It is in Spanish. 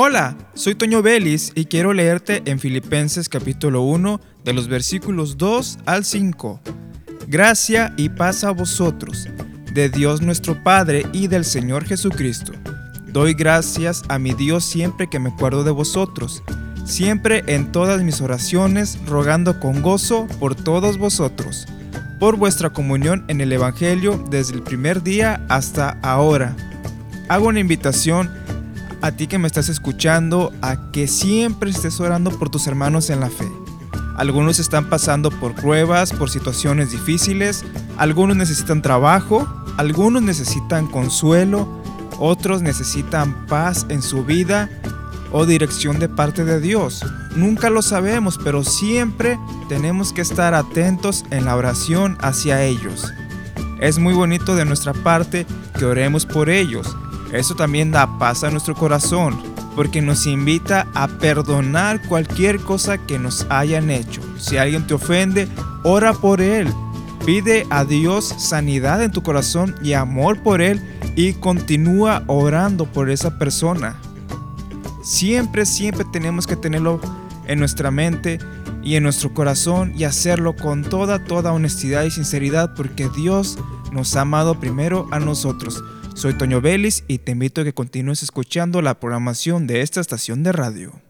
Hola, soy Toño Vélez y quiero leerte en Filipenses capítulo 1 de los versículos 2 al 5. Gracia y paz a vosotros, de Dios nuestro Padre y del Señor Jesucristo. Doy gracias a mi Dios siempre que me acuerdo de vosotros, siempre en todas mis oraciones, rogando con gozo por todos vosotros, por vuestra comunión en el Evangelio desde el primer día hasta ahora. Hago una invitación a ti que me estás escuchando a que siempre estés orando por tus hermanos en la fe. Algunos están pasando por pruebas, por situaciones difíciles, algunos necesitan trabajo, algunos necesitan consuelo, otros necesitan paz en su vida o dirección de parte de Dios. Nunca lo sabemos, pero siempre tenemos que estar atentos en la oración hacia ellos. Es muy bonito de nuestra parte que oremos por ellos, eso también da paz a nuestro corazón, porque nos invita a perdonar cualquier cosa que nos hayan hecho. Si alguien te ofende, ora por él. Pide a Dios sanidad en tu corazón y amor por él y continúa orando por esa persona. Siempre, siempre tenemos que tenerlo en nuestra mente y en nuestro corazón y hacerlo con toda, toda honestidad y sinceridad porque Dios nos ha amado primero a nosotros. Soy Toño Vélez y te invito a que continúes escuchando la programación de esta estación de radio.